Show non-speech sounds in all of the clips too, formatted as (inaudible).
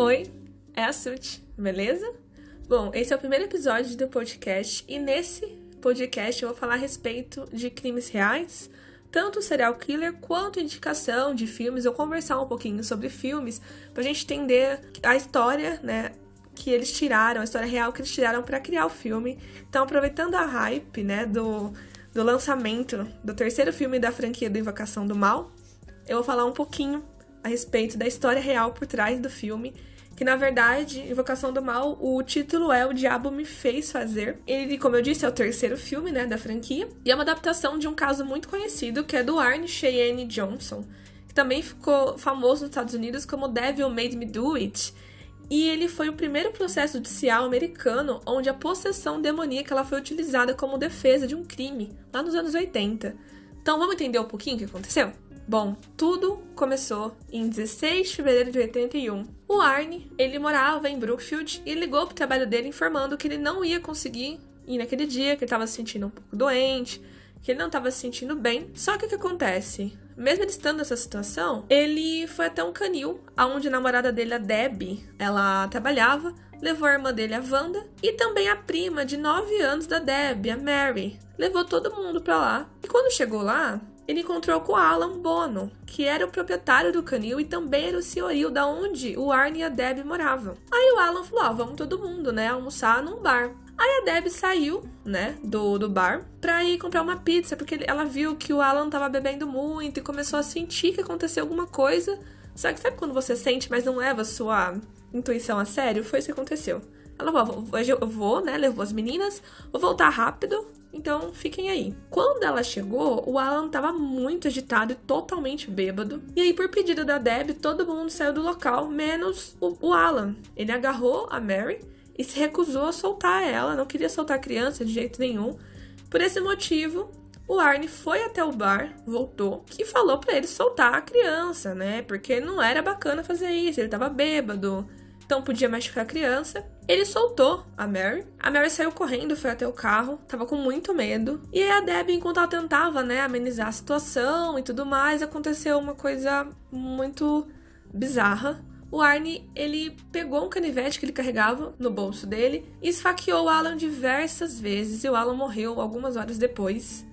Oi, é a Sut, beleza? Bom, esse é o primeiro episódio do podcast e nesse podcast eu vou falar a respeito de crimes reais, tanto serial killer quanto indicação de filmes, eu conversar um pouquinho sobre filmes pra gente entender a história, né, que eles tiraram, a história real que eles tiraram para criar o filme. Então, aproveitando a hype, né, do, do lançamento do terceiro filme da franquia do Invocação do Mal, eu vou falar um pouquinho a respeito da história real por trás do filme que na verdade, Invocação do Mal, o título é O Diabo Me Fez Fazer. Ele, como eu disse, é o terceiro filme, né, da franquia, e é uma adaptação de um caso muito conhecido, que é do Arne Cheyenne Johnson, que também ficou famoso nos Estados Unidos como Devil Made Me Do It. E ele foi o primeiro processo judicial americano onde a possessão demoníaca ela foi utilizada como defesa de um crime, lá nos anos 80. Então vamos entender um pouquinho o que aconteceu? Bom, tudo começou em 16 de fevereiro de 81. O Arne, ele morava em Brookfield e ligou pro trabalho dele informando que ele não ia conseguir ir naquele dia, que ele estava se sentindo um pouco doente, que ele não estava se sentindo bem. Só que o que acontece? Mesmo ele estando nessa situação, ele foi até um canil, aonde a namorada dele, a Debbie, ela trabalhava, levou a irmã dele, a Wanda, e também a prima de 9 anos da Debbie, a Mary. Levou todo mundo pra lá. E quando chegou lá, ele encontrou com Alan Bono, que era o proprietário do canil e também era o senhorio da onde o Arne e a Deb moravam. Aí o Alan falou: ah, vamos todo mundo, né, almoçar num bar. Aí a Deb saiu, né, do, do bar pra ir comprar uma pizza, porque ela viu que o Alan tava bebendo muito e começou a sentir que aconteceu alguma coisa. Só que sabe quando você sente, mas não leva a sua intuição a sério? Foi isso que aconteceu. Ela falou, hoje eu vou, né, levou as meninas, vou voltar rápido, então fiquem aí. Quando ela chegou, o Alan estava muito agitado e totalmente bêbado. E aí, por pedido da Deb, todo mundo saiu do local, menos o, o Alan. Ele agarrou a Mary e se recusou a soltar ela, não queria soltar a criança de jeito nenhum. Por esse motivo, o Arne foi até o bar, voltou e falou para ele soltar a criança, né? Porque não era bacana fazer isso, ele tava bêbado, então podia machucar a criança. Ele soltou a Mary. A Mary saiu correndo, foi até o carro, tava com muito medo. E a Debbie, enquanto ela tentava, né, amenizar a situação e tudo mais, aconteceu uma coisa muito bizarra. O Arne, ele pegou um canivete que ele carregava no bolso dele e esfaqueou o Alan diversas vezes e o Alan morreu algumas horas depois.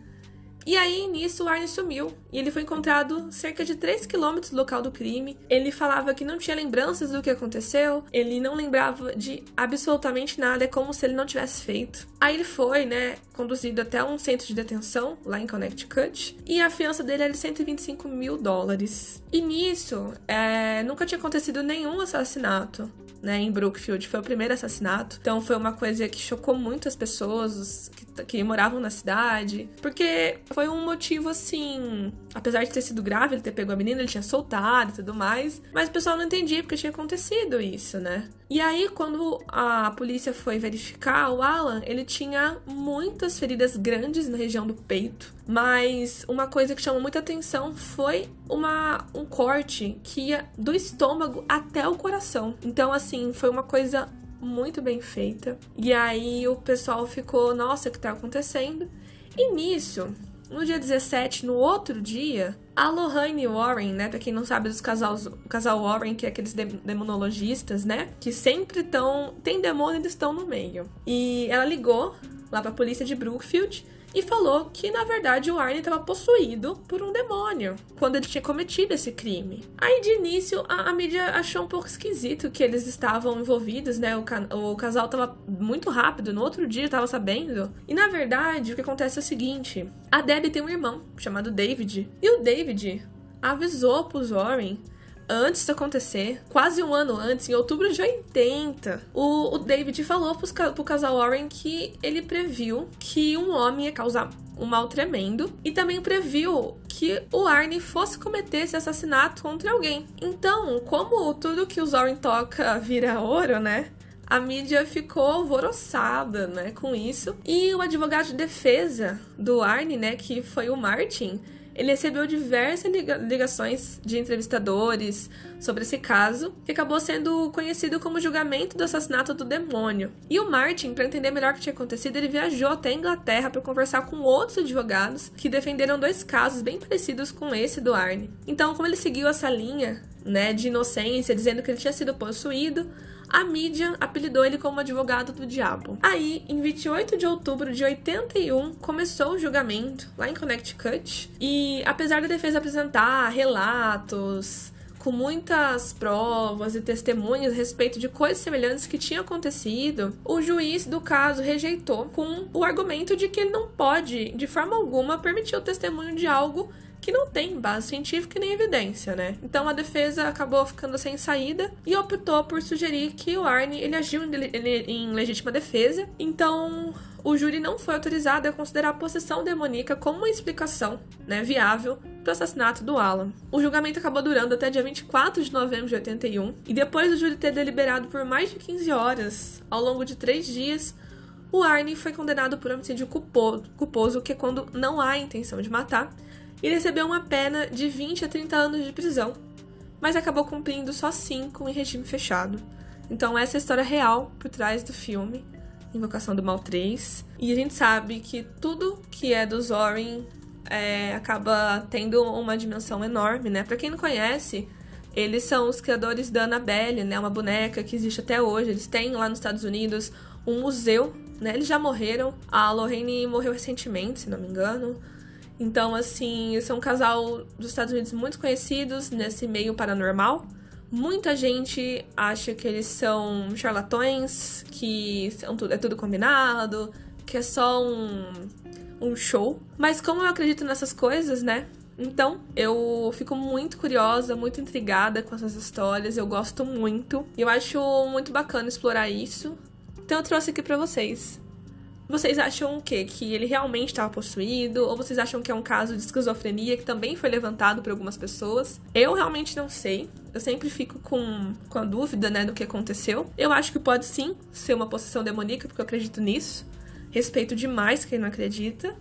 E aí, nisso, o Arne sumiu e ele foi encontrado cerca de 3 quilômetros do local do crime. Ele falava que não tinha lembranças do que aconteceu, ele não lembrava de absolutamente nada, é como se ele não tivesse feito. Aí ele foi, né, conduzido até um centro de detenção lá em Connecticut e a fiança dele era de 125 mil dólares. E nisso, é, nunca tinha acontecido nenhum assassinato né, em Brookfield. Foi o primeiro assassinato. Então foi uma coisa que chocou muito as pessoas que, que moravam na cidade. Porque foi um motivo assim. Apesar de ter sido grave, ele ter pego a menina, ele tinha soltado e tudo mais. Mas o pessoal não entendia porque tinha acontecido isso, né? E aí, quando a polícia foi verificar, o Alan, ele tinha muitas feridas grandes na região do peito. Mas uma coisa que chamou muita atenção foi uma, um corte que ia do estômago até o coração. Então, assim, foi uma coisa muito bem feita. E aí o pessoal ficou, nossa, o que tá acontecendo? E nisso, no dia 17, no outro dia, a Lohane Warren, né? Pra quem não sabe dos casais, o casal Warren, que é aqueles demonologistas, né? Que sempre estão. Tem demônio, eles estão no meio. E ela ligou lá pra polícia de Brookfield e falou que na verdade o Arne estava possuído por um demônio quando ele tinha cometido esse crime. Aí de início a, a mídia achou um pouco esquisito que eles estavam envolvidos, né? O, ca o casal estava muito rápido, no outro dia estava sabendo. E na verdade o que acontece é o seguinte: a Debbie tem um irmão chamado David e o David avisou pros Warren antes disso acontecer, quase um ano antes, em outubro de 80, o, o David falou pros, pro casal Warren que ele previu que um homem ia causar um mal tremendo e também previu que o Arne fosse cometer esse assassinato contra alguém. Então, como tudo que o Warren toca vira ouro, né? A mídia ficou alvoroçada, né, com isso. E o advogado de defesa do Arne, né, que foi o Martin, ele recebeu diversas ligações de entrevistadores sobre esse caso, que acabou sendo conhecido como julgamento do assassinato do demônio. E o Martin, para entender melhor o que tinha acontecido, ele viajou até a Inglaterra para conversar com outros advogados que defenderam dois casos bem parecidos com esse do Arne. Então, como ele seguiu essa linha né, de inocência, dizendo que ele tinha sido possuído, a mídia apelidou ele como advogado do diabo. Aí, em 28 de outubro de 81, começou o julgamento lá em Connecticut, e apesar da defesa apresentar relatos, com muitas provas e testemunhas a respeito de coisas semelhantes que tinham acontecido, o juiz do caso rejeitou com o argumento de que ele não pode, de forma alguma, permitir o testemunho de algo que não tem base científica nem evidência, né? Então a defesa acabou ficando sem saída e optou por sugerir que o Arne ele agiu em legítima defesa. Então o júri não foi autorizado a considerar a possessão demoníaca como uma explicação né, viável para o assassinato do Alan. O julgamento acabou durando até dia 24 de novembro de 81, e depois do júri ter deliberado por mais de 15 horas, ao longo de três dias, o Arne foi condenado por homicídio culposo, que é quando não há intenção de matar, e recebeu uma pena de 20 a 30 anos de prisão, mas acabou cumprindo só 5 em regime fechado. Então essa é a história real por trás do filme. Invocação do Mal 3. E a gente sabe que tudo que é do Zorin é, acaba tendo uma dimensão enorme, né? Pra quem não conhece, eles são os criadores da Annabelle, né? Uma boneca que existe até hoje. Eles têm lá nos Estados Unidos um museu, né? Eles já morreram. A Lorraine morreu recentemente, se não me engano. Então, assim, são um casal dos Estados Unidos muito conhecidos nesse meio paranormal. Muita gente acha que eles são charlatões, que são tudo, é tudo combinado, que é só um, um show. Mas como eu acredito nessas coisas, né? Então, eu fico muito curiosa, muito intrigada com essas histórias, eu gosto muito. E eu acho muito bacana explorar isso. Então eu trouxe aqui para vocês. Vocês acham o quê? Que ele realmente estava possuído? Ou vocês acham que é um caso de esquizofrenia que também foi levantado por algumas pessoas? Eu realmente não sei. Eu sempre fico com, com a dúvida, né, do que aconteceu. Eu acho que pode sim ser uma possessão demoníaca, porque eu acredito nisso. Respeito demais quem não acredita.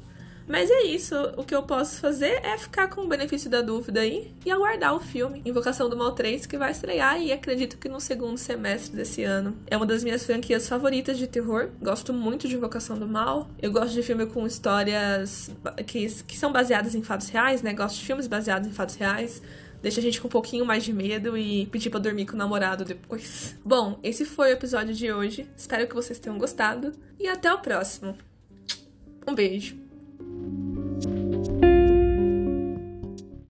Mas é isso, o que eu posso fazer é ficar com o benefício da dúvida aí e aguardar o filme Invocação do Mal 3, que vai estrear e acredito que no segundo semestre desse ano. É uma das minhas franquias favoritas de terror, gosto muito de Invocação do Mal. Eu gosto de filme com histórias que, que são baseadas em fatos reais, né? Gosto de filmes baseados em fatos reais deixa a gente com um pouquinho mais de medo e pedir para dormir com o namorado depois. (laughs) Bom, esse foi o episódio de hoje. Espero que vocês tenham gostado e até o próximo. Um beijo.